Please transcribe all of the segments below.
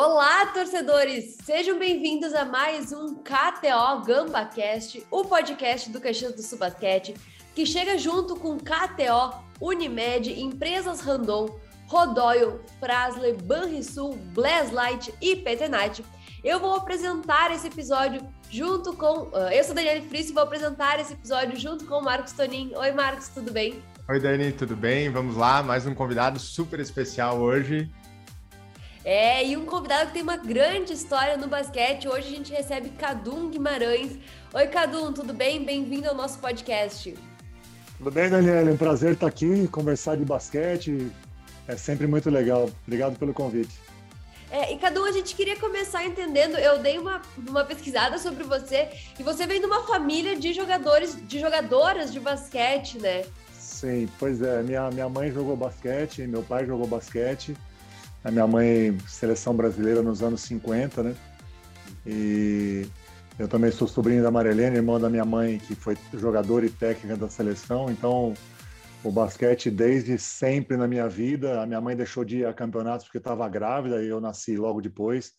Olá, torcedores! Sejam bem-vindos a mais um KTO GambaCast, o podcast do Caxias do Sul Basquete, que chega junto com KTO, Unimed, Empresas Randon, Rodoyle, Frasley, Banrisul, Blazlight e Petenite. Eu vou apresentar esse episódio junto com... Uh, eu sou Daniela Frisso e vou apresentar esse episódio junto com o Marcos Tonin. Oi, Marcos, tudo bem? Oi, Dani, tudo bem? Vamos lá, mais um convidado super especial hoje. É, e um convidado que tem uma grande história no basquete. Hoje a gente recebe Cadum Guimarães. Oi, Cadum, tudo bem? Bem-vindo ao nosso podcast. Tudo bem, Daniela? É um prazer estar aqui, conversar de basquete. É sempre muito legal. Obrigado pelo convite. É, e Cadu, a gente queria começar entendendo. Eu dei uma, uma pesquisada sobre você e você vem de uma família de jogadores, de jogadoras de basquete, né? Sim, pois é. Minha, minha mãe jogou basquete, meu pai jogou basquete. A minha mãe, seleção brasileira nos anos 50, né? E eu também sou sobrinho da Marilene, irmã da minha mãe, que foi jogadora e técnica da seleção. Então, o basquete desde sempre na minha vida. A minha mãe deixou de ir a campeonatos porque estava grávida e eu nasci logo depois.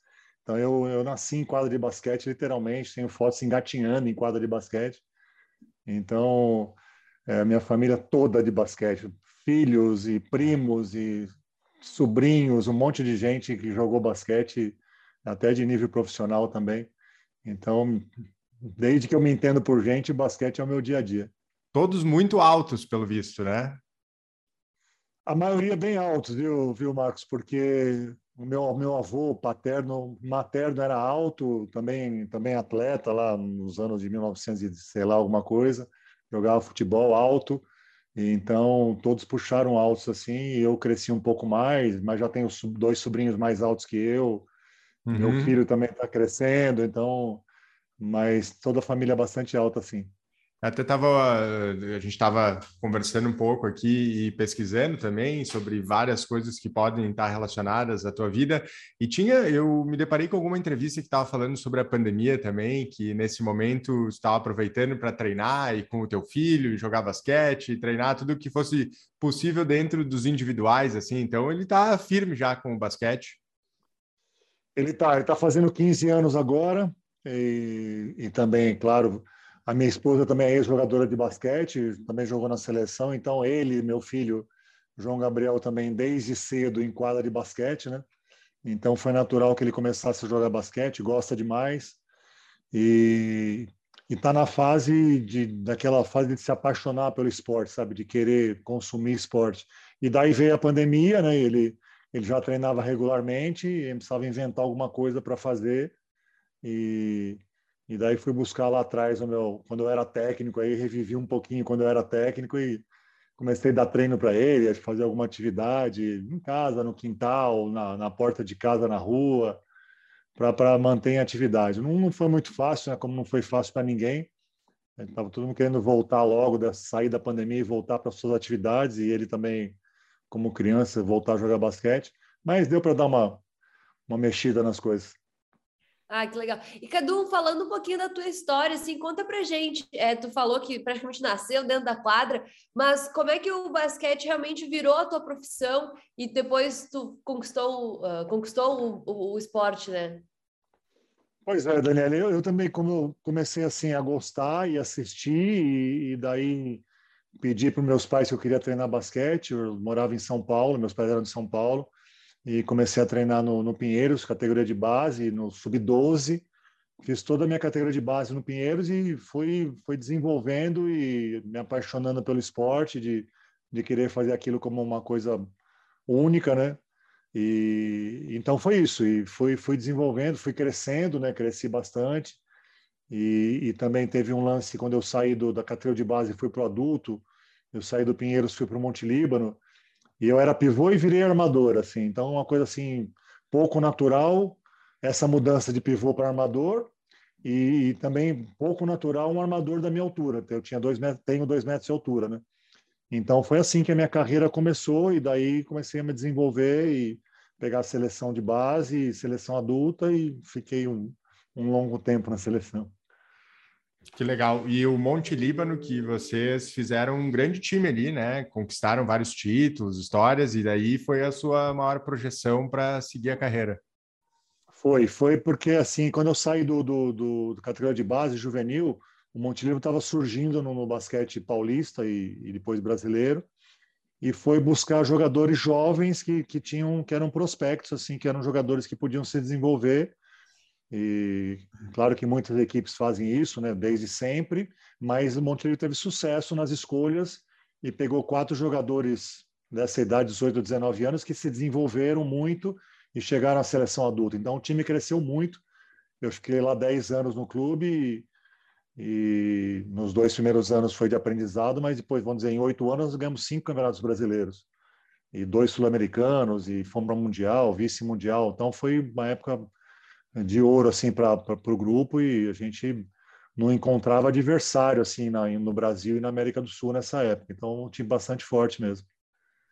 Então, eu, eu nasci em quadra de basquete, literalmente. Tenho fotos engatinhando em quadra de basquete. Então, é, minha família toda de basquete. Filhos e primos e sobrinhos, um monte de gente que jogou basquete, até de nível profissional também. Então, desde que eu me entendo por gente, basquete é o meu dia a dia. Todos muito altos, pelo visto, né? A maioria bem altos, viu, viu Marcos? Porque o meu, meu avô paterno, materno era alto, também, também atleta lá nos anos de 1900 e sei lá, alguma coisa, jogava futebol alto. Então, todos puxaram altos assim, e eu cresci um pouco mais, mas já tenho dois sobrinhos mais altos que eu. Uhum. Meu filho também está crescendo, então, mas toda a família é bastante alta assim. Até tava, a gente estava conversando um pouco aqui e pesquisando também sobre várias coisas que podem estar relacionadas à tua vida. E tinha, eu me deparei com alguma entrevista que estava falando sobre a pandemia também, que nesse momento estava aproveitando para treinar e com o teu filho, jogar basquete, treinar tudo que fosse possível dentro dos individuais, assim. Então ele está firme já com o basquete. Ele está, ele tá fazendo 15 anos agora e, e também, claro a minha esposa também é ex-jogadora de basquete, também jogou na seleção, então ele, meu filho, João Gabriel, também desde cedo em quadra de basquete, né? Então foi natural que ele começasse a jogar basquete, gosta demais e está na fase de daquela fase de se apaixonar pelo esporte, sabe, de querer consumir esporte. E daí veio a pandemia, né? Ele ele já treinava regularmente, e precisava inventar alguma coisa para fazer e e daí fui buscar lá atrás, meu, quando eu era técnico, aí revivi um pouquinho quando eu era técnico e comecei a dar treino para ele, fazer alguma atividade em casa, no quintal, na, na porta de casa, na rua, para manter a atividade. Não, não, foi muito fácil, né? como não foi fácil para ninguém. Estava todo mundo querendo voltar logo, da, sair da pandemia e voltar para suas atividades, e ele também, como criança, voltar a jogar basquete. Mas deu para dar uma, uma mexida nas coisas. Ah, que legal. E Cadu, falando um pouquinho da tua história, assim, conta pra gente. É, tu falou que praticamente nasceu dentro da quadra, mas como é que o basquete realmente virou a tua profissão e depois tu conquistou, uh, conquistou o, o, o, esporte, né? Pois é, Daniela, eu, eu, também como comecei assim a gostar e assistir e, e daí pedi para meus pais que eu queria treinar basquete. Eu morava em São Paulo, meus pais eram de São Paulo e comecei a treinar no, no Pinheiros, categoria de base, no sub-12. Fiz toda a minha categoria de base no Pinheiros e fui, fui desenvolvendo e me apaixonando pelo esporte, de, de querer fazer aquilo como uma coisa única, né? E então foi isso, e fui, fui desenvolvendo, fui crescendo, né? Cresci bastante. E, e também teve um lance quando eu saí do, da categoria de base e fui para o adulto. Eu saí do Pinheiros, fui para o Monte Líbano e eu era pivô e virei armador, assim. Então, uma coisa assim, pouco natural, essa mudança de pivô para armador. E, e, também pouco natural um armador da minha altura. Eu tinha dois metros, tenho dois metros de altura, né? Então foi assim que a minha carreira começou e daí comecei a me desenvolver e pegar a seleção de base, seleção adulta e fiquei um, um longo tempo na seleção. Que legal. E o Monte Líbano, que vocês fizeram um grande time ali, né? Conquistaram vários títulos, histórias, e daí foi a sua maior projeção para seguir a carreira. Foi, foi porque assim, quando eu saí do, do, do, do categoria de base juvenil, o Montenegro estava surgindo no, no, basquete paulista e, e, depois brasileiro e foi buscar jogadores jovens que, que tinham que eram prospectos assim que eram jogadores que podiam se desenvolver e claro que muitas equipes fazem isso né desde sempre mas o Montenegro teve sucesso nas escolhas e pegou quatro jogadores dessa idade 18 19 anos que se desenvolveram muito e chegaram à seleção adulta. Então o time cresceu muito. Eu fiquei lá 10 anos no clube e, e nos dois primeiros anos foi de aprendizado, mas depois, vamos dizer, em oito anos, ganhamos cinco campeonatos brasileiros. E dois sul-americanos e fomos para mundial, vice-mundial. Então foi uma época de ouro assim para o grupo e a gente não encontrava adversário assim na, no Brasil e na América do Sul nessa época. Então um time bastante forte mesmo.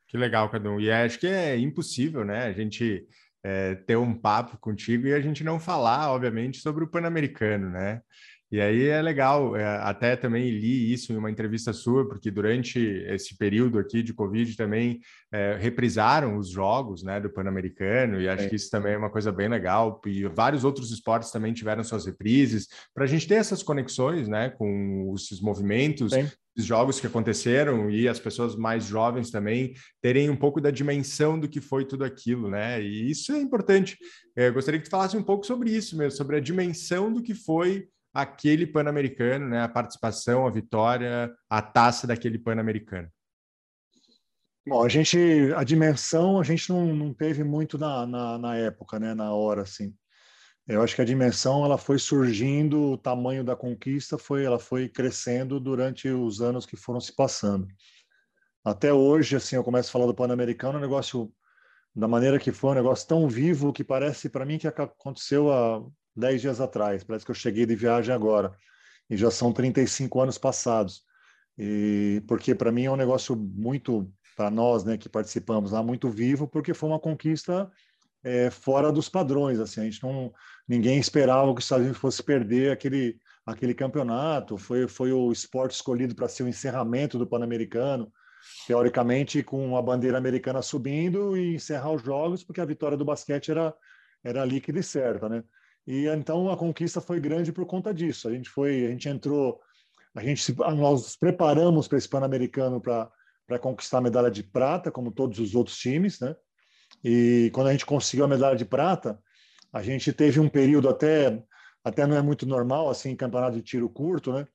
Que legal, Cadu. E acho que é impossível, né? A gente é, ter um papo contigo e a gente não falar, obviamente, sobre o Pan-Americano, né? E aí é legal, é, até também li isso em uma entrevista sua, porque durante esse período aqui de Covid também é, reprisaram os jogos né, do Pan-Americano, e acho é. que isso também é uma coisa bem legal. E vários outros esportes também tiveram suas reprises, para a gente ter essas conexões né, com esses movimentos, os jogos que aconteceram e as pessoas mais jovens também terem um pouco da dimensão do que foi tudo aquilo, né? E isso é importante. Eu gostaria que tu falasse um pouco sobre isso mesmo, sobre a dimensão do que foi aquele Pan-Americano, né? A participação, a vitória, a taça daquele Pan-Americano. Bom, a gente, a dimensão a gente não, não teve muito na, na, na, época, né? Na hora, assim. Eu acho que a dimensão ela foi surgindo, o tamanho da conquista foi, ela foi crescendo durante os anos que foram se passando. Até hoje, assim, eu começo a falar do Pan-Americano, é um negócio da maneira que foi, um negócio tão vivo que parece para mim que aconteceu há dez dias atrás. Parece que eu cheguei de viagem agora. E já são 35 anos passados. E porque para mim é um negócio muito para nós, né, que participamos lá, muito vivo, porque foi uma conquista é, fora dos padrões. Assim, a gente não, ninguém esperava que os Estados Unidos fosse perder aquele aquele campeonato. Foi foi o esporte escolhido para ser o encerramento do Pan-Americano, teoricamente com a bandeira americana subindo e encerrar os jogos, porque a vitória do basquete era era líquida e certa, né? E então a conquista foi grande por conta disso. A gente foi, a gente entrou, a gente nós nos preparamos para esse Pan-Americano para para conquistar a medalha de prata, como todos os outros times, né? E quando a gente conseguiu a medalha de prata, a gente teve um período até até não é muito normal assim, campeonato de tiro curto, né?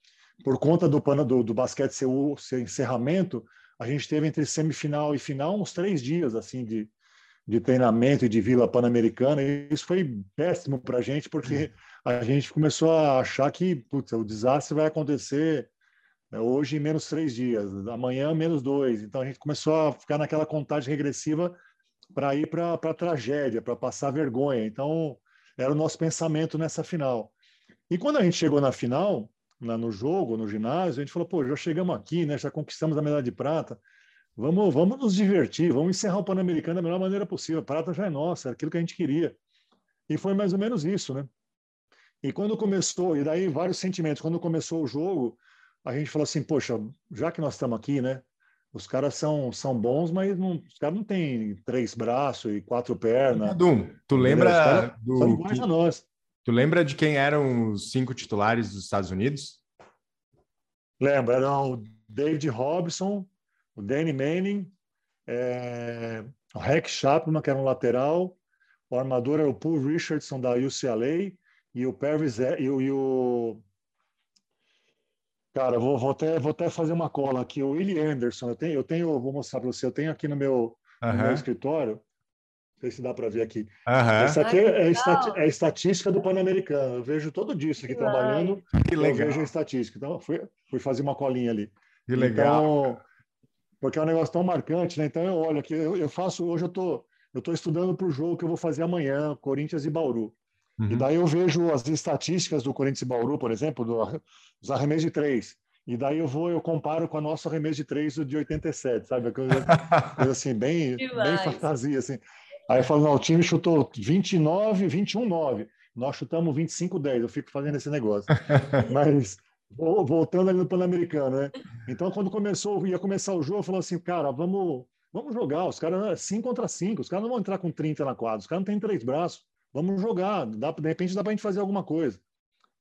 Por conta do do, do basquete ser o ser encerramento, a gente teve entre semifinal e final uns três dias assim de de treinamento e de Vila Pan-Americana, e isso foi péssimo para a gente, porque a gente começou a achar que putz, o desastre vai acontecer né, hoje em menos três dias, amanhã menos dois. Então a gente começou a ficar naquela contagem regressiva para ir para a tragédia, para passar vergonha. Então era o nosso pensamento nessa final. E quando a gente chegou na final, lá no jogo, no ginásio, a gente falou: pô, já chegamos aqui, né? Já conquistamos a medalha de prata. Vamos, vamos nos divertir, vamos encerrar o Pan-Americano da melhor maneira possível. A prata já é nossa, era aquilo que a gente queria. E foi mais ou menos isso, né? E quando começou, e daí vários sentimentos, quando começou o jogo, a gente falou assim, poxa, já que nós estamos aqui, né? Os caras são, são bons, mas não, os caras não têm três braços e quatro pernas. Dum, tu lembra do são iguais a nós. Tu lembra de quem eram os cinco titulares dos Estados Unidos? Lembra, eram o David Robson, o Danny Manning, é, o Hack Chapman, que era um lateral, o armador era o Paul Richardson da UCLA e o Pervis e, o, e o cara, vou, vou, até, vou até fazer uma cola aqui, o Willie Anderson, eu tenho, eu tenho, vou mostrar para você, eu tenho aqui no meu, uh -huh. no meu escritório, não sei se dá para ver aqui. Uh -huh. Essa aqui é, é, é, estatística do Pan-Americano. Eu vejo todo dia isso aqui trabalhando. Que legal. Eu vejo a estatística. Então, fui, fui fazer uma colinha ali. Que legal. Então, porque é um negócio tão marcante, né? Então eu olho aqui, eu, eu faço, hoje eu tô, eu tô estudando para o jogo que eu vou fazer amanhã, Corinthians e Bauru. Uhum. E daí eu vejo as estatísticas do Corinthians e Bauru, por exemplo, do, dos arremessos de três. E daí eu vou, eu comparo com a nossa arremesso de três de 87, sabe? Coisa, coisa assim, bem, bem fantasia, assim. Aí eu falo, não, o time chutou 29, 21, 9. Nós chutamos 25, 10. Eu fico fazendo esse negócio. Mas voltando ali no Pan-Americano, né? Então, quando começou, ia começar o jogo, falou assim, cara, vamos, vamos jogar. Os caras, 5 contra 5, os caras não vão entrar com 30 na quadra, os caras não têm três braços. vamos jogar, dá, de repente dá para a gente fazer alguma coisa.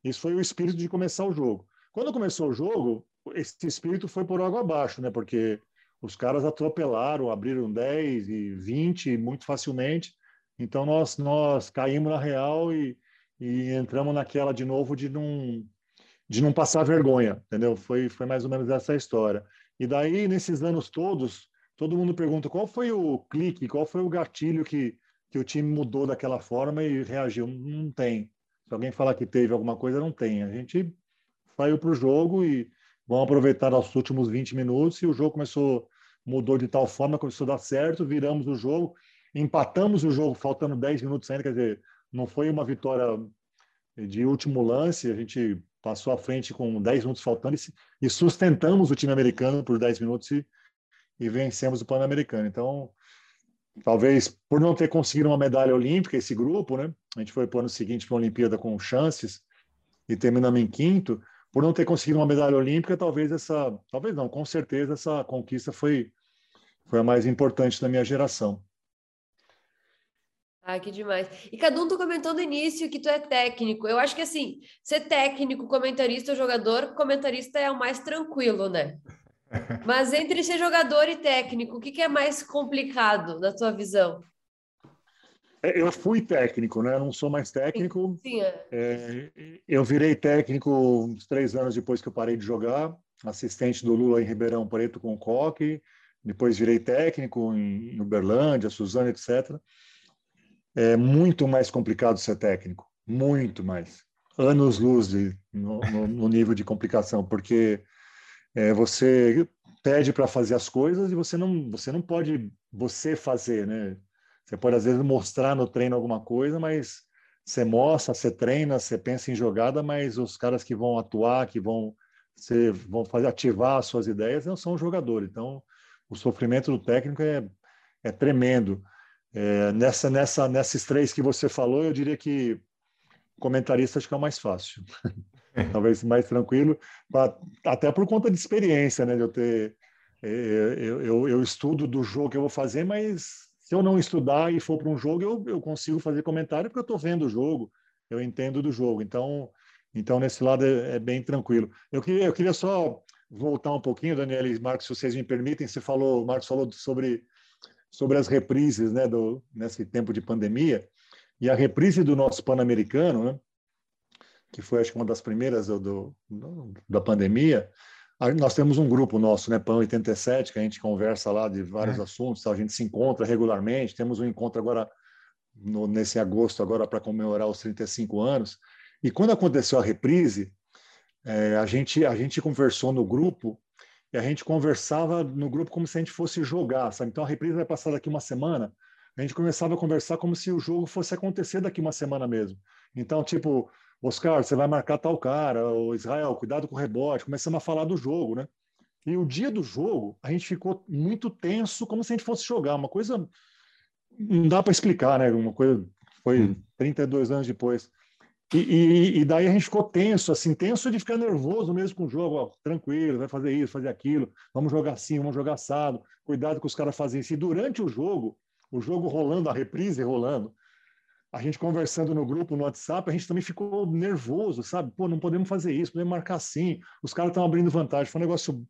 Isso foi o espírito de começar o jogo. Quando começou o jogo, esse espírito foi por água abaixo, né? Porque os caras atropelaram, abriram 10 e 20 muito facilmente. Então nós nós caímos na real e, e entramos naquela de novo de não de não passar vergonha, entendeu? Foi foi mais ou menos essa história. E daí nesses anos todos, todo mundo pergunta qual foi o clique, qual foi o gatilho que que o time mudou daquela forma e reagiu. Não tem. Se alguém falar que teve alguma coisa, não tem. A gente saiu para o jogo e vamos aproveitar os últimos 20 minutos e o jogo começou, mudou de tal forma, começou a dar certo, viramos o jogo, empatamos o jogo faltando 10 minutos ainda, quer dizer, não foi uma vitória de último lance, a gente passou à frente com 10 minutos faltando e, sustentamos o time americano por 10 minutos e, e vencemos o Pan-Americano. Então, talvez por não ter conseguido uma medalha olímpica, esse grupo, né? A gente foi para o ano seguinte para a Olimpíada com chances e terminamos em quinto por não ter conseguido uma medalha olímpica, talvez essa, talvez não, com certeza essa conquista foi foi a mais importante da minha geração. Ah, que demais. E Cadum, tu comentou no início que tu é técnico. Eu acho que assim, ser técnico, comentarista ou jogador, comentarista é o mais tranquilo, né? Mas entre ser jogador e técnico, o que, que é mais complicado na tua visão? É, eu fui técnico, né? Eu não sou mais técnico. Sim, é. É, eu virei técnico uns três anos depois que eu parei de jogar, assistente do Lula em Ribeirão Preto com o Coque. Depois virei técnico em Uberlândia, Suzano, etc. É muito mais complicado ser técnico, muito mais. Anos luz de, no, no, no nível de complicação, porque é, você pede para fazer as coisas e você não, você não pode você fazer, né? Você pode, às vezes, mostrar no treino alguma coisa, mas você mostra, você treina, você pensa em jogada, mas os caras que vão atuar, que vão, ser, vão fazer, ativar as suas ideias, não são jogadores. Então, o sofrimento do técnico é, é tremendo. É, nessa, nessa, nesses três que você falou, eu diria que comentarista acho que é o mais fácil. Talvez mais tranquilo, até por conta de experiência, né? De eu ter. É, eu, eu, eu estudo do jogo que eu vou fazer, mas se eu não estudar e for para um jogo, eu, eu consigo fazer comentário porque eu estou vendo o jogo, eu entendo do jogo. Então, então nesse lado é, é, bem tranquilo. Eu queria, eu queria só voltar um pouquinho, Daniel e Marcos, se vocês me permitem. Você falou, Marcos falou sobre, sobre as reprises né, do, nesse tempo de pandemia. E a reprise do nosso Pan-Americano, né, que foi acho que uma das primeiras do, do, da pandemia, nós temos um grupo nosso, né, PAN 87, que a gente conversa lá de vários é. assuntos, a gente se encontra regularmente, temos um encontro agora no, nesse agosto agora para comemorar os 35 anos. E quando aconteceu a reprise, é, a gente a gente conversou no grupo e a gente conversava no grupo como se a gente fosse jogar, sabe? Então a reprise vai passar daqui uma semana. A gente começava a conversar como se o jogo fosse acontecer daqui uma semana mesmo. Então, tipo, Oscar, você vai marcar tal cara, o Israel, cuidado com o rebote. Começamos a falar do jogo, né? E o dia do jogo, a gente ficou muito tenso, como se a gente fosse jogar. Uma coisa não dá para explicar, né? Uma coisa foi hum. 32 anos depois. E, e, e, daí a gente ficou tenso, assim, tenso de ficar nervoso mesmo com o jogo. Ó, tranquilo, vai fazer isso, fazer aquilo, vamos jogar assim, vamos jogar assado. Cuidado com os caras fazem isso. E durante o jogo, o jogo rolando, a reprise rolando, a gente conversando no grupo, no WhatsApp, a gente também ficou nervoso, sabe? Pô, não podemos fazer isso, podemos marcar assim. Os caras estão abrindo vantagem. Foi um negócio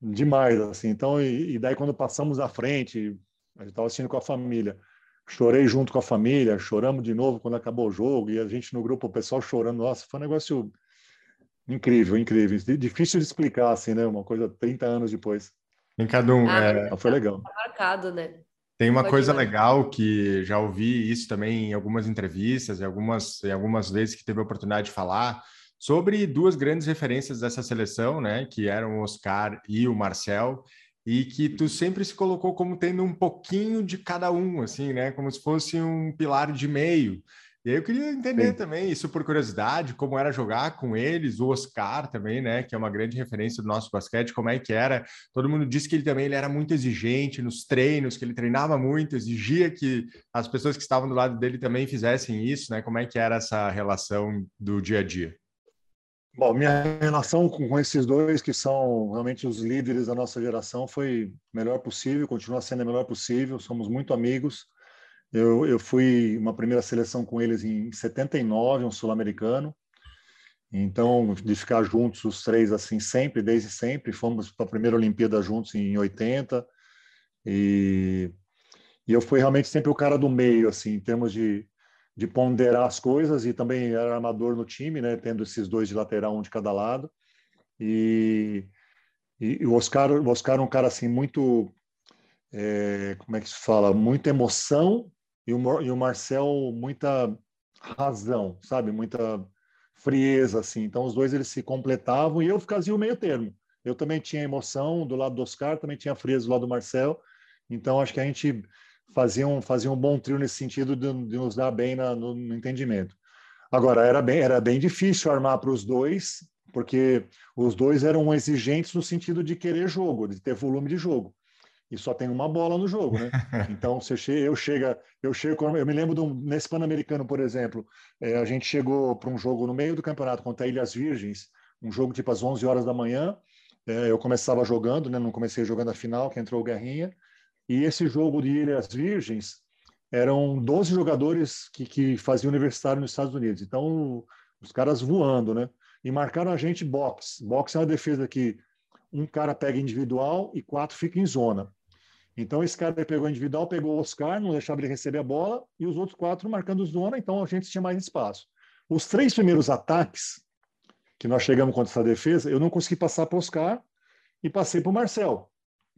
demais, assim. Então, e, e daí quando passamos à frente, a gente estava assistindo com a família. Chorei junto com a família, choramos de novo quando acabou o jogo, e a gente no grupo, o pessoal chorando. Nossa, foi um negócio incrível, incrível. Difícil de explicar, assim, né? Uma coisa 30 anos depois. Em cada um. Ah, é... Foi legal. Tá marcado, né? Tem uma Pode coisa legal que já ouvi isso também em algumas entrevistas, em algumas, em algumas vezes que teve a oportunidade de falar, sobre duas grandes referências dessa seleção, né, que eram o Oscar e o Marcel, e que tu sempre se colocou como tendo um pouquinho de cada um, assim, né, como se fosse um pilar de meio. E aí eu queria entender Sim. também, isso por curiosidade, como era jogar com eles, o Oscar também, né, que é uma grande referência do nosso basquete, como é que era. Todo mundo disse que ele também ele era muito exigente nos treinos, que ele treinava muito, exigia que as pessoas que estavam do lado dele também fizessem isso, né? Como é que era essa relação do dia a dia? Bom, minha relação com esses dois, que são realmente os líderes da nossa geração, foi melhor possível, continua sendo a melhor possível, somos muito amigos. Eu, eu fui uma primeira seleção com eles em 79, um sul-americano. Então, de ficar juntos os três assim sempre, desde sempre, fomos para a primeira Olimpíada juntos em 80. E, e eu fui realmente sempre o cara do meio, assim, em termos de, de ponderar as coisas e também era armador no time, né, tendo esses dois de lateral, um de cada lado. E, e, e o Oscar, o Oscar é um cara assim muito, é, como é que se fala, muita emoção e o, e o Marcel muita razão, sabe, muita frieza assim. Então os dois eles se completavam e eu fazia o meio termo. Eu também tinha emoção do lado do Oscar, também tinha frieza do lado do Marcel. Então acho que a gente fazia um, fazia um bom trio nesse sentido de, de nos dar bem na, no, no, entendimento. Agora, era bem, era bem difícil armar para os dois, porque os dois eram exigentes no sentido de querer jogo, de ter volume de jogo. E só tem uma bola no jogo, né? Então, você chega, eu chega, eu chego, eu me lembro um, nesse Pan-Americano, por exemplo, é, a gente chegou para um jogo no meio do campeonato contra a Ilhas Virgens, um jogo tipo às 11 horas da manhã. É, eu começava jogando, né? Não comecei jogando a final, que entrou o Guerrinha. E esse jogo de Ilhas Virgens eram 12 jogadores que, que faziam universitário nos Estados Unidos. Então, os caras voando, né? E marcaram a gente box. Box é uma defesa que um cara pega individual e quatro ficam em zona. Então, esse cara pegou individual, pegou o Oscar, não deixava ele receber a bola, e os outros quatro marcando zona, então a gente tinha mais espaço. Os três primeiros ataques que nós chegamos contra essa defesa, eu não consegui passar para o Oscar e passei para o Marcel,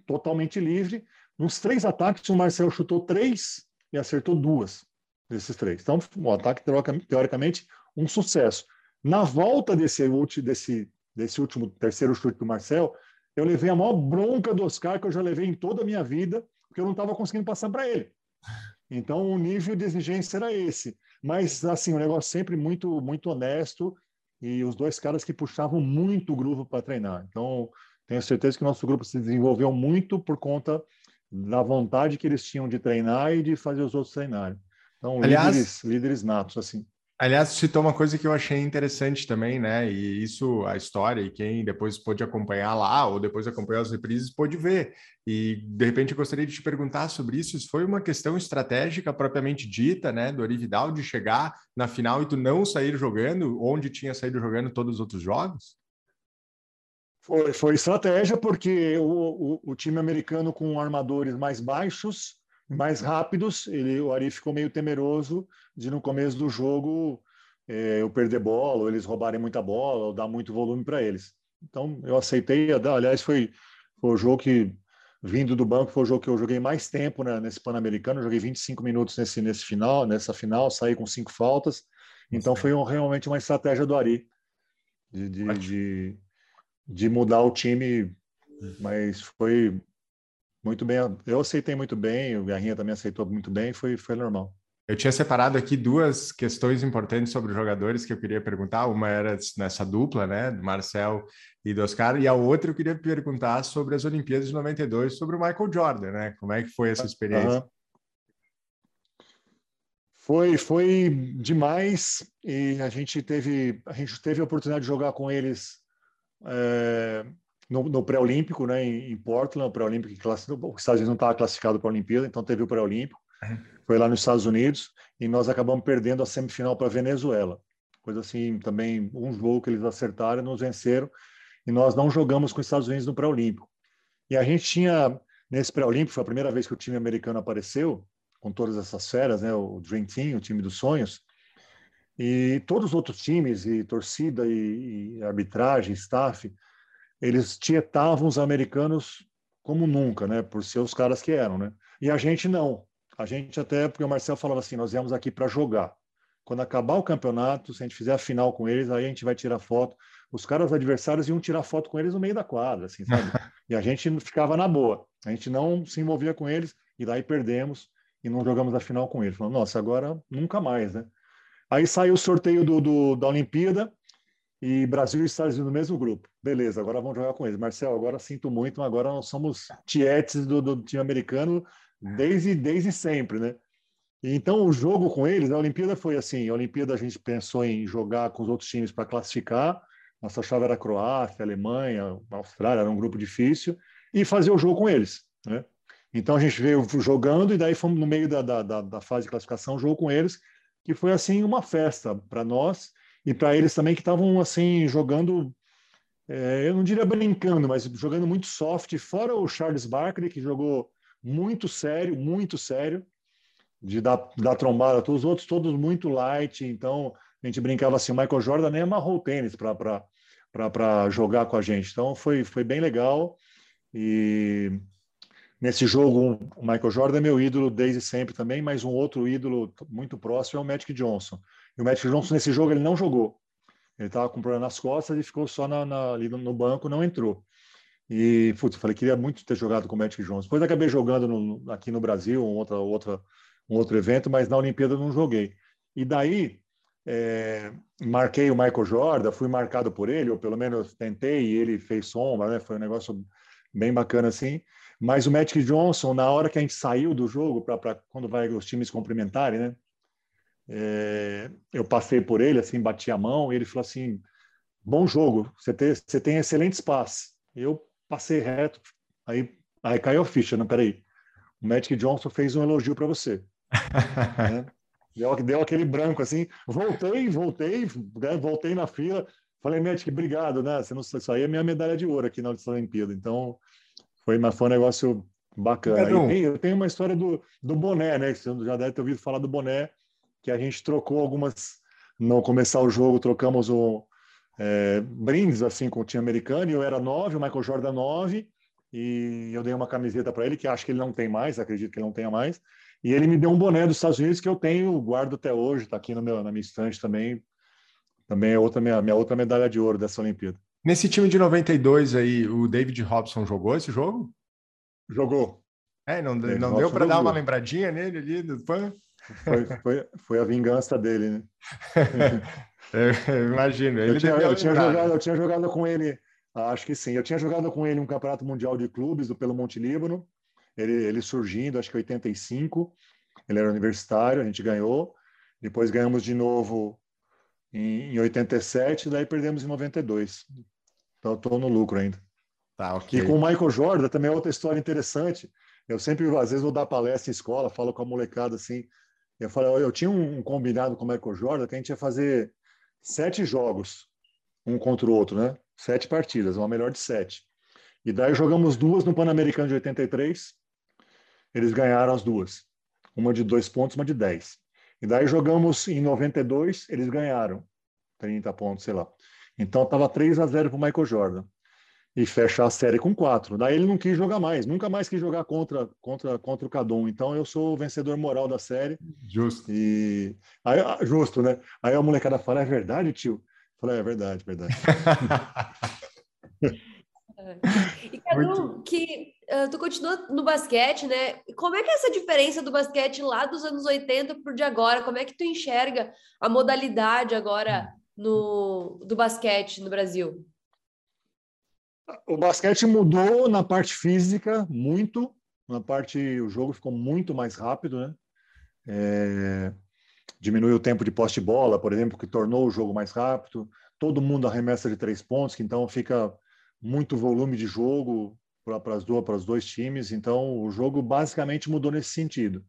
totalmente livre. Nos três ataques, o Marcel chutou três e acertou duas desses três. Então, o ataque, teoricamente, um sucesso. Na volta desse, desse, desse último terceiro chute do Marcel, eu levei a maior bronca do Oscar que eu já levei em toda a minha vida, porque eu não estava conseguindo passar para ele. Então, o nível de exigência era esse. Mas, assim, o um negócio sempre muito, muito honesto e os dois caras que puxavam muito o grupo para treinar. Então, tenho certeza que nosso grupo se desenvolveu muito por conta da vontade que eles tinham de treinar e de fazer os outros treinarem. Então, Aliás, líderes, líderes natos, assim. Aliás, citou uma coisa que eu achei interessante também, né? E isso, a história, e quem depois pôde acompanhar lá, ou depois acompanhar as reprises, pôde ver. E, de repente, eu gostaria de te perguntar sobre isso. Isso foi uma questão estratégica propriamente dita, né? Do Orividal, de chegar na final e tu não sair jogando, onde tinha saído jogando todos os outros jogos? Foi, foi estratégia, porque o, o, o, time americano com armadores mais baixos, mais rápidos, ele, o Ari ficou meio temeroso de no começo do jogo é, eu perder bola, ou eles roubarem muita bola, ou dar muito volume para eles. Então eu aceitei, aliás, foi, foi o jogo que, vindo do banco, foi o jogo que eu joguei mais tempo né, nesse Pan-Americano, joguei 25 minutos nesse, nesse final, nessa final, saí com cinco faltas. Então foi um, realmente uma estratégia do Ari de, de, de de mudar o time, mas foi muito bem. Eu aceitei muito bem, o Garrinha também aceitou muito bem, foi, foi normal. Eu tinha separado aqui duas questões importantes sobre os jogadores que eu queria perguntar. Uma era nessa dupla, né, do Marcel e do Oscar, e a outra eu queria perguntar sobre as Olimpíadas de 92, sobre o Michael Jordan, né? Como é que foi essa experiência? Uhum. Foi, foi demais e a gente teve a gente teve a oportunidade de jogar com eles é, no, no pré-olímpico, né, em, em Portland, o pré-olímpico os Estados Unidos não estava classificado para a Olimpíada, então teve o pré-olímpico. Uhum. Foi lá nos Estados Unidos e nós acabamos perdendo a semifinal para a Venezuela. Coisa assim, também um jogo que eles acertaram, nos venceram e nós não jogamos com os Estados Unidos no pré-olímpico. E a gente tinha nesse pré-olímpico, foi a primeira vez que o time americano apareceu com todas essas feras, né, o Dream Team, o time dos sonhos. E todos os outros times, e torcida, e, e arbitragem, staff, eles tietavam os americanos como nunca, né? Por ser os caras que eram, né? E a gente não. A gente até, porque o Marcel falava assim, nós viemos aqui para jogar. Quando acabar o campeonato, se a gente fizer a final com eles, aí a gente vai tirar foto. Os caras adversários iam tirar foto com eles no meio da quadra, assim, sabe? e a gente ficava na boa. A gente não se envolvia com eles, e daí perdemos e não jogamos a final com eles. Falando, nossa, agora nunca mais, né? Aí saiu o sorteio do, do, da Olimpíada e Brasil e Estados Unidos no mesmo grupo. Beleza, agora vamos jogar com eles. Marcel, agora sinto muito, agora nós somos tietes do, do time americano desde, desde sempre, né? Então, o jogo com eles, a Olimpíada foi assim: a Olimpíada a gente pensou em jogar com os outros times para classificar. Nossa chave era Croácia, Alemanha, Austrália, era um grupo difícil, e fazer o jogo com eles. Né? Então a gente veio jogando e daí fomos no meio da, da, da fase de classificação, jogo com eles, que foi assim uma festa para nós e para eles também que estavam assim jogando, é, eu não diria brincando, mas jogando muito soft, fora o Charles Barkley que jogou muito sério, muito sério, de dar, dar trombada, os outros todos muito light, então a gente brincava assim, o Michael Jordan nem amarrou o tênis para jogar com a gente, então foi, foi bem legal e nesse jogo o Michael Jordan é meu ídolo desde sempre também, mas um outro ídolo muito próximo é o Magic Johnson. E o Magic Johnson nesse jogo ele não jogou, ele estava com problema nas costas e ficou só na, na, ali no banco, não entrou. E, putz, falei, queria muito ter jogado com o Magic Johnson. Depois acabei jogando no, aqui no Brasil, um, outra, outra, um outro evento, mas na Olimpíada não joguei. E daí, é, marquei o Michael Jordan, fui marcado por ele, ou pelo menos tentei, e ele fez sombra, né? Foi um negócio bem bacana assim. Mas o Magic Johnson, na hora que a gente saiu do jogo, para quando vai os times cumprimentarem, né? É, eu passei por ele, assim, bati a mão, e ele falou assim: bom jogo, você tem, você tem excelentes passes. Eu passei reto, aí, aí caiu a ficha, não, peraí. O Magic Johnson fez um elogio para você. né? deu, deu aquele branco assim, voltei, voltei, né, voltei na fila, falei, Magic, obrigado, né? Você não, isso aí é minha medalha de ouro aqui na Olimpíada. Então, foi, mas foi um negócio bacana. Tem, eu tenho uma história do, do boné, né? Você já deve ter ouvido falar do boné, que a gente trocou algumas. No começar o jogo, trocamos o, é, brindes assim com o time americano, e eu era nove, o Michael Jordan nove, e eu dei uma camiseta para ele, que acho que ele não tem mais, acredito que ele não tenha mais, e ele me deu um boné dos Estados Unidos que eu tenho, guardo até hoje, está aqui no meu, na minha estante também, também é outra minha, minha outra medalha de ouro dessa Olimpíada. Nesse time de 92 aí, o David Robson jogou esse jogo? Jogou. É, não, não deu para dar uma lembradinha nele ali do fã? Foi, foi, foi a vingança dele, né? Eu imagino. Eu tinha, eu, tinha jogado, eu tinha jogado com ele, acho que sim. Eu tinha jogado com ele um campeonato mundial de clubes do, pelo Monte Líbano. Ele, ele surgindo, acho que 85. Ele era universitário, a gente ganhou. Depois ganhamos de novo em, em 87, daí perdemos em 92. Então, estou no lucro ainda. Tá, okay. E com o Michael Jordan também é outra história interessante. Eu sempre, às vezes, vou dar palestra em escola, falo com a molecada assim. Eu falo, eu tinha um combinado com o Michael Jordan que a gente ia fazer sete jogos, um contra o outro, né? Sete partidas, uma melhor de sete. E daí jogamos duas no Pan-Americano de 83. Eles ganharam as duas. Uma de dois pontos, uma de dez. E daí jogamos em 92, eles ganharam 30 pontos, sei lá. Então estava 3 a 0 para o Michael Jordan. E fecha a série com quatro. Daí ele não quis jogar mais, nunca mais quis jogar contra, contra, contra o Cadum. Então eu sou o vencedor moral da série. Justo. E aí, ah, justo, né? Aí a molecada fala: é verdade, tio? Falei: é verdade, verdade. e Cadu, que uh, tu continua no basquete, né? Como é que é essa diferença do basquete lá dos anos 80 para o de agora? Como é que tu enxerga a modalidade agora no, do basquete no Brasil? O basquete mudou na parte física muito, na parte o jogo ficou muito mais rápido, né? É, diminuiu o tempo de poste bola, por exemplo, que tornou o jogo mais rápido. Todo mundo arremessa de três pontos, que então fica muito volume de jogo para as duas para os dois times. Então o jogo basicamente mudou nesse sentido.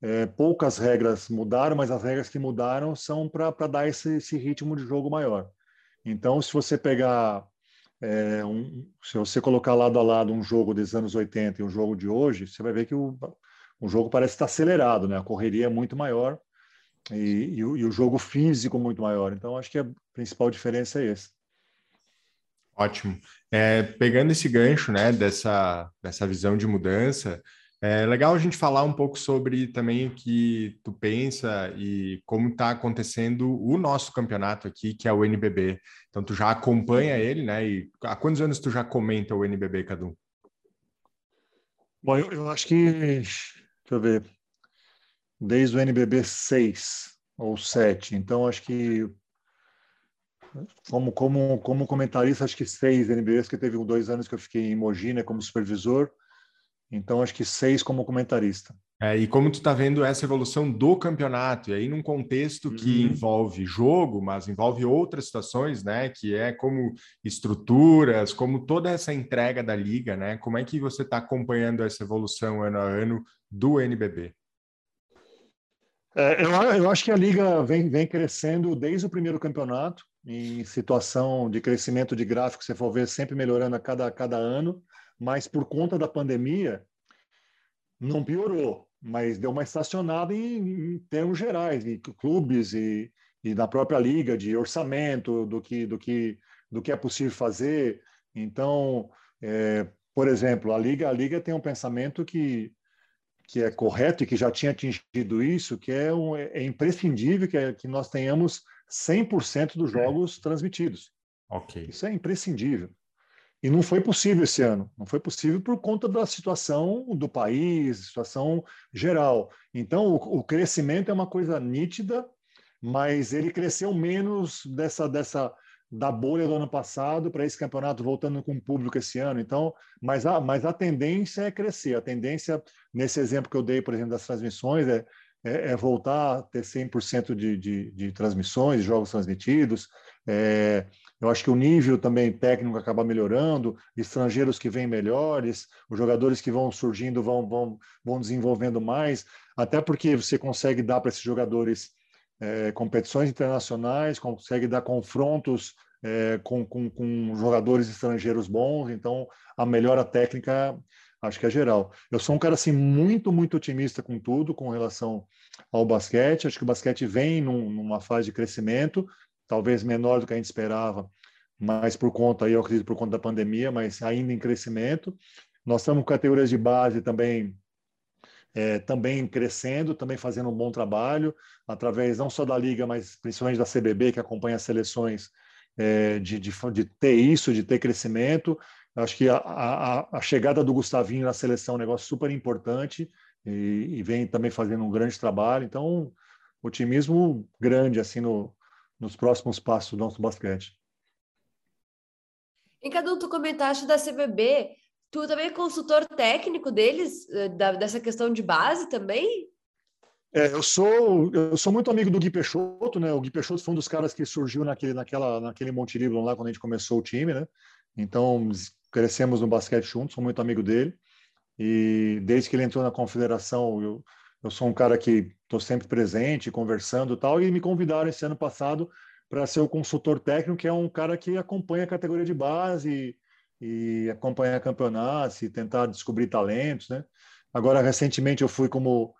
É, poucas regras mudaram, mas as regras que mudaram são para dar esse, esse ritmo de jogo maior. Então, se você pegar é, um, se você colocar lado a lado um jogo dos anos 80 e um jogo de hoje, você vai ver que o, o jogo parece estar acelerado, né? A correria é muito maior e, e, o, e o jogo físico muito maior. Então, acho que a principal diferença é essa. Ótimo. É, pegando esse gancho, né, dessa, dessa visão de mudança, é legal a gente falar um pouco sobre também o que tu pensa e como está acontecendo o nosso campeonato aqui, que é o NBB. Então, tu já acompanha ele, né? E há quantos anos tu já comenta o NBB, Cadu? Bom, eu, eu acho que, deixa eu ver, desde o NBB 6 ou 7. Então, acho que como, como, como comentarista, acho que seis NBBs, que teve dois anos que eu fiquei em Mogi, né, como supervisor, então, acho que seis como comentarista. É, e como tu está vendo essa evolução do campeonato, e aí num contexto que uhum. envolve jogo, mas envolve outras situações, né? Que é como estruturas, como toda essa entrega da liga, né? Como é que você está acompanhando essa evolução ano a ano do NBB? É, eu, eu, acho que a liga vem, vem crescendo desde o primeiro campeonato, em situação de crescimento de gráfico, você for ver sempre melhorando a cada, a cada ano, mas por conta da pandemia, não piorou mas deu uma estacionada em, em termos gerais, de clubes e, e na própria liga, de orçamento, do que, do que, do que é possível fazer. Então, é, por exemplo, a liga, a liga tem um pensamento que que é correto e que já tinha atingido isso, que é, um, é imprescindível que, é, que nós tenhamos 100% dos jogos transmitidos. Ok. Isso é imprescindível. E não foi possível esse ano. Não foi possível por conta da situação do país, situação geral. Então, o, o crescimento é uma coisa nítida, mas ele cresceu menos dessa, dessa da bolha do ano passado para esse campeonato voltando com o público esse ano. Então, mas a, mas a tendência é crescer. A tendência, nesse exemplo que eu dei, por exemplo, das transmissões, é, é, é voltar a ter 100% de, de, de transmissões, jogos transmitidos. É, eu acho que o nível também técnico acaba melhorando, estrangeiros que vêm melhores, os jogadores que vão surgindo vão, vão, vão desenvolvendo mais, até porque você consegue dar para esses jogadores é, competições internacionais, consegue dar confrontos é, com, com, com, jogadores estrangeiros bons, então a melhora técnica acho que é geral. Eu sou um cara assim muito, muito otimista com tudo com relação ao basquete, acho que o basquete vem num, numa fase de crescimento, talvez menor do que a gente esperava, mas por conta, aí eu acredito, por conta da pandemia, mas ainda em crescimento. Nós estamos com categorias de base também é, também crescendo, também fazendo um bom trabalho, através não só da Liga, mas principalmente da CBB, que acompanha as seleções, é, de, de, de, ter isso, de ter crescimento. Acho que a, a, a, chegada do Gustavinho na seleção é um negócio super importante e, e vem também fazendo um grande trabalho. Então, otimismo grande assim no, nos próximos passos do nosso basquete. Em Cadu, tu comentaste da CBB, tu também é consultor técnico deles, eh, da, dessa questão de base também? É, eu sou eu sou muito amigo do Gui Peixoto, né? O Gui Peixoto foi um dos caras que surgiu naquele naquela naquele Monte Líbano lá quando a gente começou o time, né? Então crescemos no basquete juntos, sou muito amigo dele e desde que ele entrou na confederação eu eu sou um cara que estou sempre presente, conversando e tal, e me convidaram esse ano passado para ser o consultor técnico, que é um cara que acompanha a categoria de base e, e acompanha campeonatos e tentar descobrir talentos, né? Agora, recentemente, eu fui como,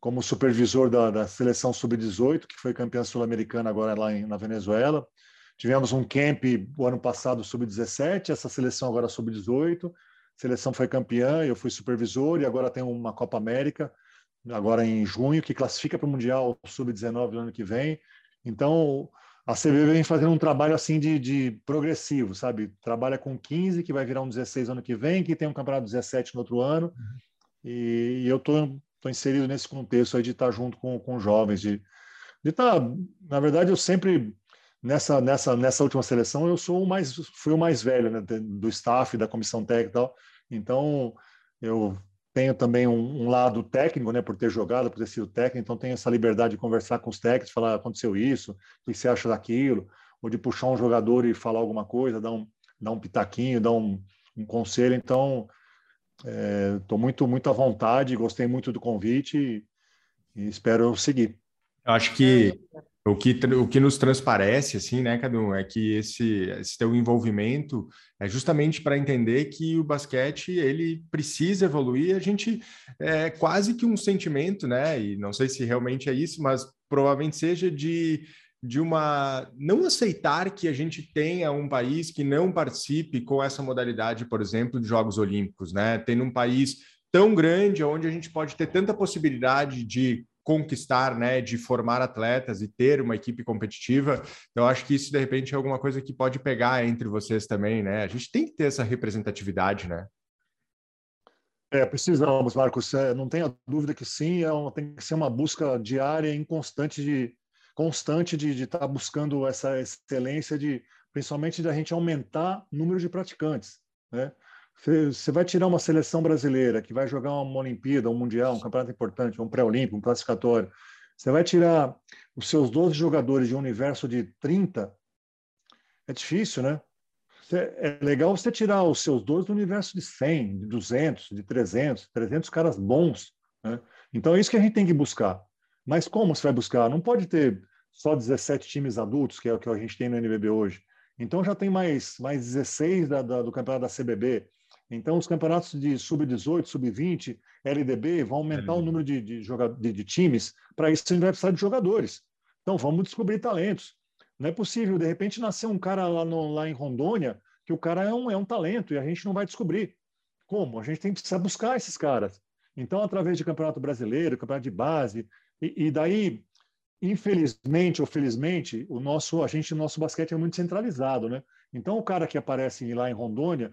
como supervisor da, da seleção sub-18, que foi campeã sul-americana agora lá em, na Venezuela. Tivemos um camp o ano passado sub-17, essa seleção agora sub-18. A seleção foi campeã, eu fui supervisor e agora tem uma Copa América agora em junho, que classifica para o Mundial Sub-19 no ano que vem. Então, a CBB vem fazendo um trabalho assim de, de, progressivo, sabe? Trabalha com 15, que vai virar um 16 ano que vem, que tem um campeonato 17 no outro ano. Uhum. E, e, eu tô, tô inserido nesse contexto aí de estar junto com, com jovens, de estar, tá, na verdade, eu sempre nessa nessa nessa última seleção eu sou o mais fui o mais velho né, do staff da comissão técnica e tal. Então, eu tenho também um, um, lado técnico, né, por ter jogado, por ter sido técnico, então tenho essa liberdade de conversar com os técnicos, falar aconteceu isso, o que você acha daquilo, ou de puxar um jogador e falar alguma coisa, dar um, dar um pitaquinho, dar um, um conselho. Então, estou é, muito, muito à vontade, gostei muito do convite e, e espero seguir. Eu acho que o que, o que nos transparece, assim, né, Cadu, é que esse, esse teu envolvimento é justamente para entender que o basquete, ele precisa evoluir, a gente é quase que um sentimento, né, e não sei se realmente é isso, mas provavelmente seja de, de uma... não aceitar que a gente tenha um país que não participe com essa modalidade, por exemplo, de Jogos Olímpicos, né, tendo um país tão grande, onde a gente pode ter tanta possibilidade de conquistar, né, de formar atletas e ter uma equipe competitiva. Eu acho que isso de repente é alguma coisa que pode pegar entre vocês também, né? A gente tem que ter essa representatividade, né? É, precisamos, Marcos. É, não tenha dúvida que sim, é uma, tem que ser uma busca diária e constante de constante de estar tá buscando essa excelência de principalmente da gente aumentar o número de praticantes, né? Você vai tirar uma seleção brasileira que vai jogar uma Olimpíada, um Mundial, um campeonato importante, um pré-olímpico, um classificatório. Você vai tirar os seus 12 jogadores de um universo de 30. É difícil, né? É legal você tirar os seus 12 do universo de 100, de 200, de 300, 300 caras bons. Né? Então é isso que a gente tem que buscar. Mas como você vai buscar? Não pode ter só 17 times adultos, que é o que a gente tem no NBB hoje. Então já tem mais, mais 16 da, da, do campeonato da CBB. Então os campeonatos de sub-18, sub-20, LDB vão aumentar o número de, de, de, de times. Para isso a gente vai precisar de jogadores. Então vamos descobrir talentos. Não é possível, de repente, nascer um cara lá, no, lá em Rondônia que o cara é um, é um talento e a gente não vai descobrir. Como? A gente tem que precisar buscar esses caras. Então, através de campeonato brasileiro, campeonato de base, e, e daí infelizmente ou felizmente, o nosso, a gente, o nosso basquete é muito centralizado, né? Então, o cara que aparece lá em Rondônia,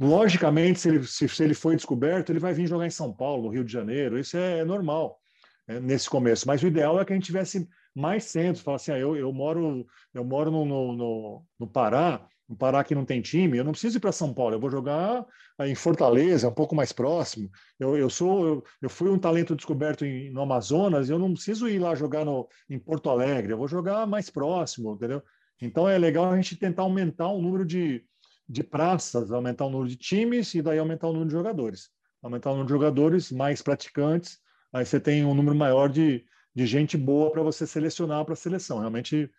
logicamente, se ele, se, se ele foi descoberto, ele vai vir jogar em São Paulo, no Rio de Janeiro, isso é, é normal é, nesse começo. Mas o ideal é que a gente tivesse mais centros, falar assim, ah, eu, eu moro, eu moro no, no, no, no Pará, no Pará que não tem time, eu não preciso ir para São Paulo, eu vou jogar em Fortaleza, um pouco mais próximo. Eu, eu sou, eu, eu fui um talento descoberto em, no Amazonas, eu não preciso ir lá jogar no, em Porto Alegre, eu vou jogar mais próximo, entendeu? Então é legal a gente tentar aumentar o número de, de praças, aumentar o número de times e daí aumentar o número de jogadores. Aumentar o número de jogadores, mais praticantes, aí você tem um número maior de, de gente boa para você selecionar para a seleção. Realmente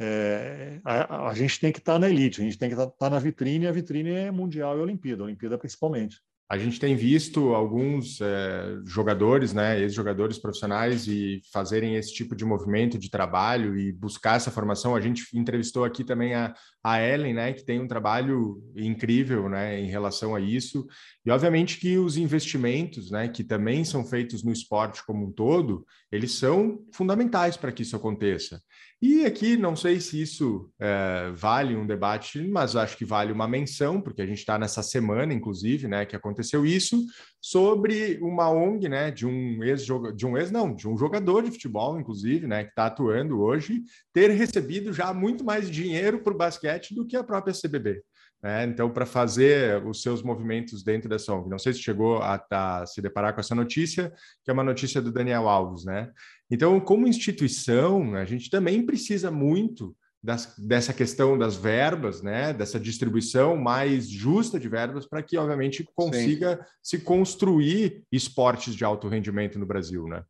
é, a, a, gente tem que estar tá na elite, a gente tem que estar tá, tá na vitrine, e a vitrine é mundial e Olimpíada, Olimpíada principalmente. A gente tem visto alguns é, jogadores, né, ex-jogadores profissionais, e fazerem esse tipo de movimento de trabalho e buscar essa formação. A gente entrevistou aqui também a, a Ellen, né, que tem um trabalho incrível, né, em relação a isso. E obviamente que os investimentos, né, que também são feitos no esporte como um todo, eles são fundamentais para que isso aconteça. E aqui, não sei se isso é, vale um debate, mas acho que vale uma menção, porque a gente está nessa semana, inclusive, né, que aconteceu isso, sobre uma ONG, né, de um ex de um ex não, de um jogador de futebol, inclusive, né, que está atuando hoje, ter recebido já muito mais dinheiro para o basquete do que a própria CBB. Né? Então, para fazer os seus movimentos dentro dessa ONG. Não sei se chegou a, a, se deparar com essa notícia, que é uma notícia do Daniel Alves, né? Então, como instituição, a gente também precisa muito das, dessa questão das verbas, né? Dessa distribuição mais justa de verbas para que, obviamente, consiga Sim. se construir esportes de alto rendimento no Brasil, né?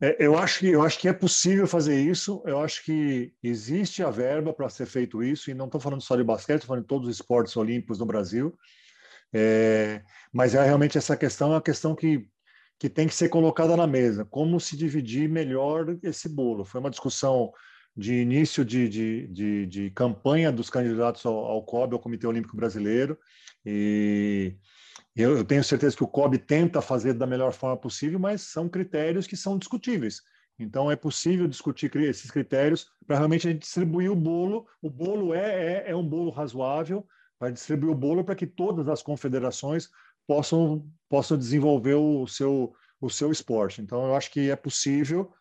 É, eu, acho que, eu acho que é possível fazer isso. Eu acho que existe a verba para ser feito isso, e não estou falando só de basquete, estou falando de todos os esportes olímpicos no Brasil. É, mas é realmente essa questão é uma questão que, que tem que ser colocada na mesa. Como se dividir melhor esse bolo? Foi uma discussão de início de, de, de, de campanha dos candidatos ao, ao COB, ao Comitê Olímpico Brasileiro, e eu, eu tenho certeza que o COB tenta fazer da melhor forma possível, mas são critérios que são discutíveis. Então, é possível discutir esses critérios para realmente a gente distribuir o bolo. O bolo é, é, é um bolo razoável, para distribuir o bolo para que todas as confederações possam, possam desenvolver o seu, o seu esporte. Então, eu acho que é possível.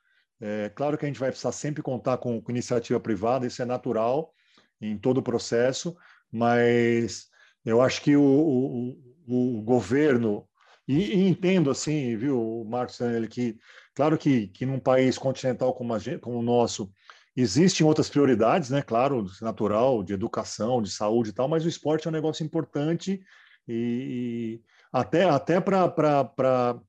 É claro que a gente vai precisar sempre contar com, com iniciativa privada, isso é natural em todo o processo, mas eu acho que o, o o governo, e, e, entendo assim, viu, Marcos Daniel, que claro que, que num país continental como, gente, como o nosso, existem outras prioridades, né? Claro, natural, de educação, de saúde e tal, mas o esporte é um negócio importante e até, até para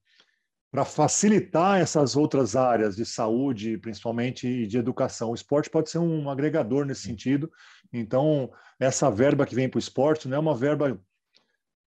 facilitar essas outras áreas de saúde, principalmente e de educação. O esporte pode ser um agregador nesse sentido. Então, essa verba que vem para o esporte não é uma verba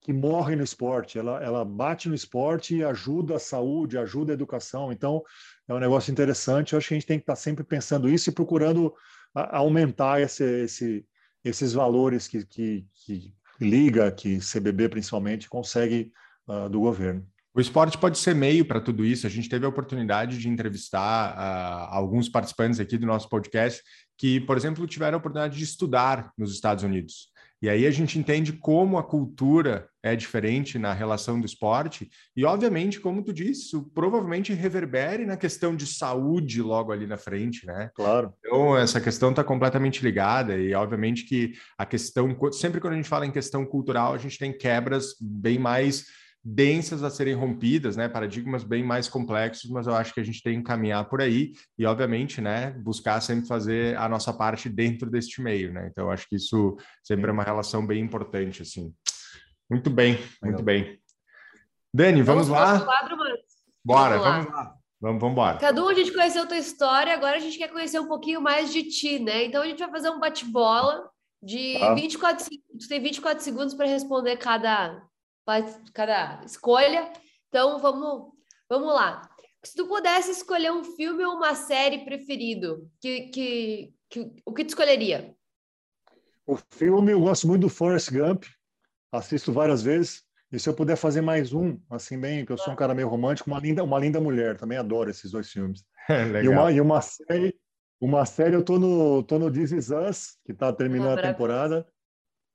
que morre no esporte, ela, ela bate no esporte e ajuda a saúde, ajuda a educação. Então, é um negócio interessante. Eu acho que a gente tem que estar sempre pensando isso e procurando aumentar esse, esse, esses valores que, que, que, liga, que CBB principalmente consegue uh, do governo. O esporte pode ser meio para tudo isso. A gente teve a oportunidade de entrevistar uh, alguns participantes aqui do nosso podcast que, por exemplo, tiveram a oportunidade de estudar nos Estados Unidos. E aí a gente entende como a cultura é diferente na relação do esporte e, obviamente, como tu disse, isso provavelmente reverbere na questão de saúde logo ali na frente, né? Claro. Então, essa questão está completamente ligada e, obviamente, que a questão, sempre quando a gente fala em questão cultural, a gente tem quebras bem mais densas a serem rompidas, né? Paradigmas bem mais complexos, mas eu acho que a gente tem que caminhar por aí e, obviamente, né, buscar sempre fazer a nossa parte dentro deste meio, né? Então, eu acho que isso sempre é uma relação bem importante, assim. Muito bem, muito bem. Dani, vamos, vamos lá? Quadro, Bora, vamos lá. Vamos, lá. vamos, vamos embora. Cadu, a gente conheceu a tua história, agora a gente quer conhecer um pouquinho mais de ti, né? Então, a gente vai fazer um bate-bola de tá. 24 segundos. Tu tem 24 segundos para responder cada cada escolha. Então, vamos, vamos lá. Se tu pudesse escolher um filme ou uma série preferido, que, que, que, o que tu escolheria? O filme, eu gosto muito do Forrest Gump, assisto várias vezes. E se eu puder fazer mais um, assim bem, que eu sou um cara meio romântico, uma linda, uma linda mulher, também adoro esses dois filmes. e, uma, e uma série, uma série eu tô no, tô no This Is Us, que está terminando a temporada.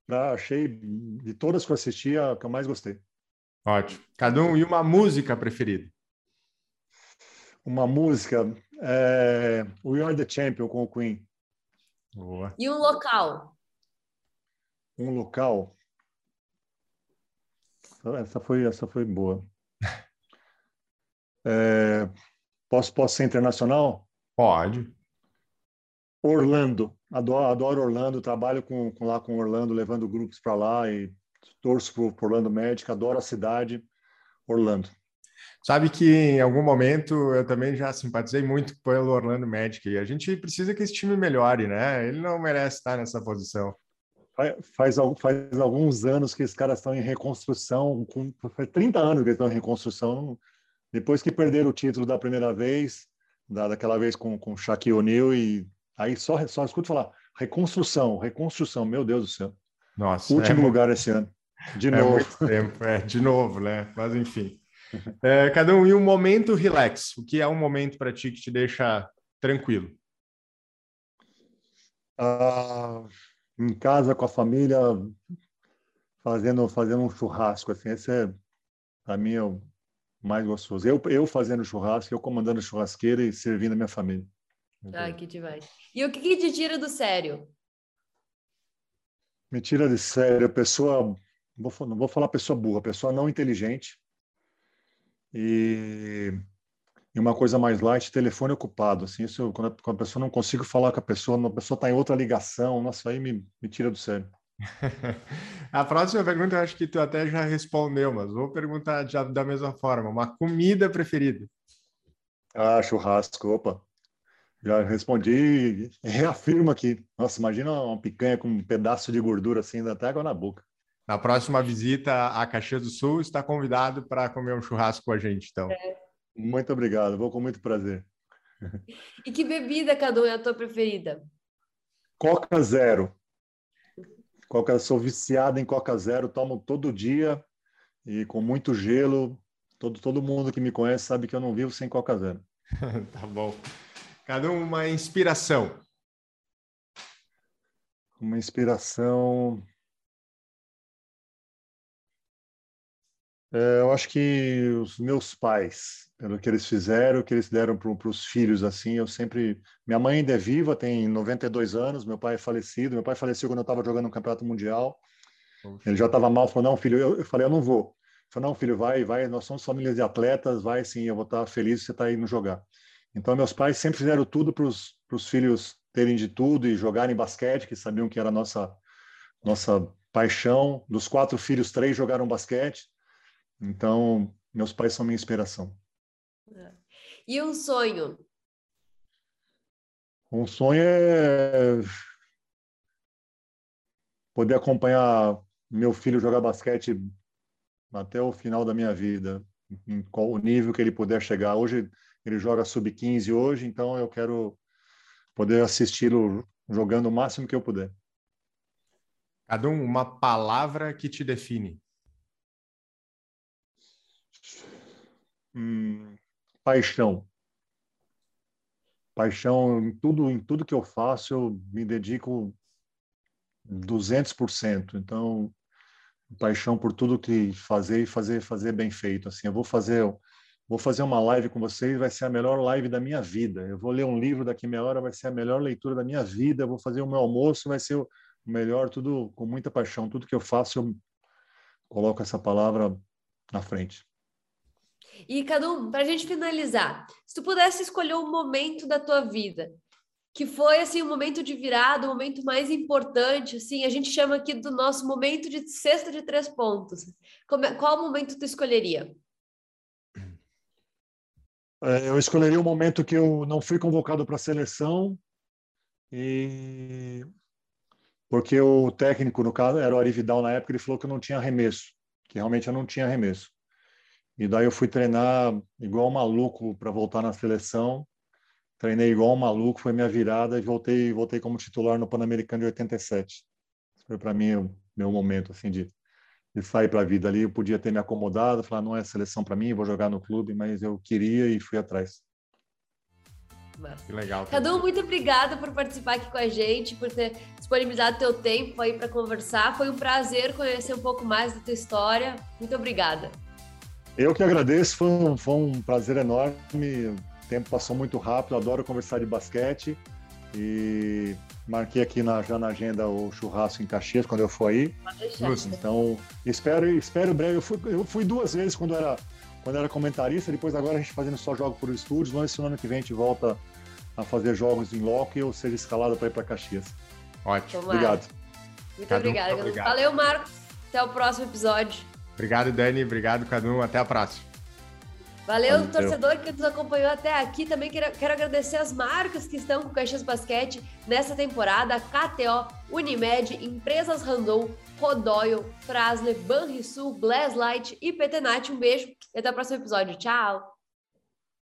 Ah, achei, de todas que eu assisti, a que eu mais gostei. Ótimo. Cada um, e uma música preferida? Uma música, é, We Are The Champion, com o Queen. Boa. E um local? Um local? Essa foi, essa foi boa. É, posso, posso ser internacional? Pode. Orlando. Adoro, adoro Orlando, trabalho com, com, lá com Orlando, levando grupos para lá e torço para Orlando Médica, adoro a cidade, Orlando. Sabe que em algum momento eu também já simpatizei muito pelo Orlando Magic e a gente precisa que esse time melhore, né? Ele não merece estar nessa posição. Faz, faz alguns anos que esses caras estão em reconstrução, com, faz 30 anos que eles estão em reconstrução. Depois que perderam o título da primeira vez, da, daquela vez com, com Shaquille O'Neal e Aí só, só escuto falar reconstrução, reconstrução, meu Deus do céu. Nossa. Último é lugar esse ano. De é novo. Tempo, é, de novo, né? Mas enfim. É, cada um, e um momento relax. O que é um momento para ti que te deixa tranquilo? Ah, em casa, com a família, fazendo, fazendo um churrasco. Assim, esse é, para mim, é o mais gostoso. Eu, eu fazendo churrasco, eu comandando churrasqueira e servindo a minha família. Ai, que demais. E o que, que te tira do sério? Me tira de sério. Pessoa, não vou, não vou falar pessoa burra, pessoa não inteligente. E, e uma coisa mais light, telefone ocupado. Assim, isso, quando, a, quando a pessoa não consigo falar com a pessoa, a pessoa está em outra ligação, nossa, aí me, me tira do sério. a próxima pergunta eu acho que tu até já respondeu, mas vou perguntar já da mesma forma. Uma comida preferida? Ah, churrasco, opa. Já respondi e reafirmo aqui. Nossa, imagina uma picanha com um pedaço de gordura assim, dá até água na boca. Na próxima visita a Caxias do Sul, está convidado para comer um churrasco com a gente, então. É. Muito obrigado, vou com muito prazer. E que bebida, Cadu, é a tua preferida? Coca Zero. Coca, sou viciado em Coca Zero, tomo todo dia e com muito gelo. Todo, todo mundo que me conhece sabe que eu não vivo sem Coca Zero. tá bom. Cada um uma inspiração. Uma inspiração. É, eu acho que os meus pais, pelo que eles fizeram, o que eles deram para os filhos, assim, eu sempre. Minha mãe ainda é viva, tem 92 anos, meu pai é falecido. Meu pai faleceu quando eu estava jogando no Campeonato Mundial. Ele já estava mal, falou: não, filho, eu, eu falei: eu não vou. Ele falou: não, filho, vai, vai, nós somos famílias de atletas, vai sim, eu vou estar feliz se você está indo jogar. Então, meus pais sempre fizeram tudo para os filhos terem de tudo e jogarem basquete, que sabiam que era a nossa, nossa paixão. Dos quatro filhos, três jogaram basquete. Então, meus pais são minha inspiração. E um sonho? Um sonho é poder acompanhar meu filho jogar basquete até o final da minha vida, em qual o nível que ele puder chegar. Hoje ele joga sub-15 hoje, então eu quero poder assisti-lo jogando o máximo que eu puder. Cada um, uma palavra que te define. Hum, paixão. Paixão em tudo, em tudo que eu faço, eu me dedico 200%. Então, paixão por tudo que fazer e fazer fazer bem feito. Assim, eu vou fazer vou fazer uma live com vocês, vai ser a melhor live da minha vida. Eu vou ler um livro daqui meia hora, vai ser a melhor leitura da minha vida. Eu vou fazer o meu almoço, vai ser o melhor, tudo com muita paixão. Tudo que eu faço, eu coloco essa palavra na frente. E, Cadu, para a gente finalizar, se tu pudesse escolher um momento da tua vida que foi assim o um momento de virada, o um momento mais importante, assim, a gente chama aqui do nosso momento de cesta de três pontos. Como, qual momento tu escolheria? É, eu escolheria o um momento que eu não fui convocado para a seleção e porque o técnico, no caso, era o Ari Vidal na época, ele falou que eu não tinha arremesso, que realmente eu não tinha arremesso. E daí eu fui treinar igual maluco para voltar na seleção treinei igual um maluco, foi minha virada e voltei, voltei como titular no Pan-Americano de 87. Foi para mim o meu momento assim de, de sair para a vida ali. Eu podia ter me acomodado, falar não é seleção para mim, vou jogar no clube, mas eu queria e fui atrás. Que legal. Cadu, muito obrigada por participar aqui com a gente, por ter disponibilizado teu tempo aí para conversar. Foi um prazer conhecer um pouco mais da tua história. Muito obrigada. Eu que agradeço, foi um, foi um prazer enorme o tempo passou muito rápido, adoro conversar de basquete e marquei aqui na, já na agenda o churrasco em Caxias quando eu for aí. Então, espero, espero breve. Eu fui, eu fui duas vezes quando era, quando era comentarista, depois agora a gente fazendo só jogo por estúdios, mas esse ano que vem a gente volta a fazer jogos em loco e eu seja escalado para ir para Caxias. Ótimo. Tomara. Obrigado. Muito obrigada. Obrigado. Valeu, Marcos. Até o próximo episódio. Obrigado, Dani. Obrigado, Cadu. Até a próxima. Valeu, Valeu, torcedor que nos acompanhou até aqui. Também quero, quero agradecer as marcas que estão com o Caxias Basquete nessa temporada: KTO, Unimed, Empresas Randon, Rodoyle, Frasle, Banrisul, Blast Light e PTNat. Um beijo e até o próximo episódio. Tchau!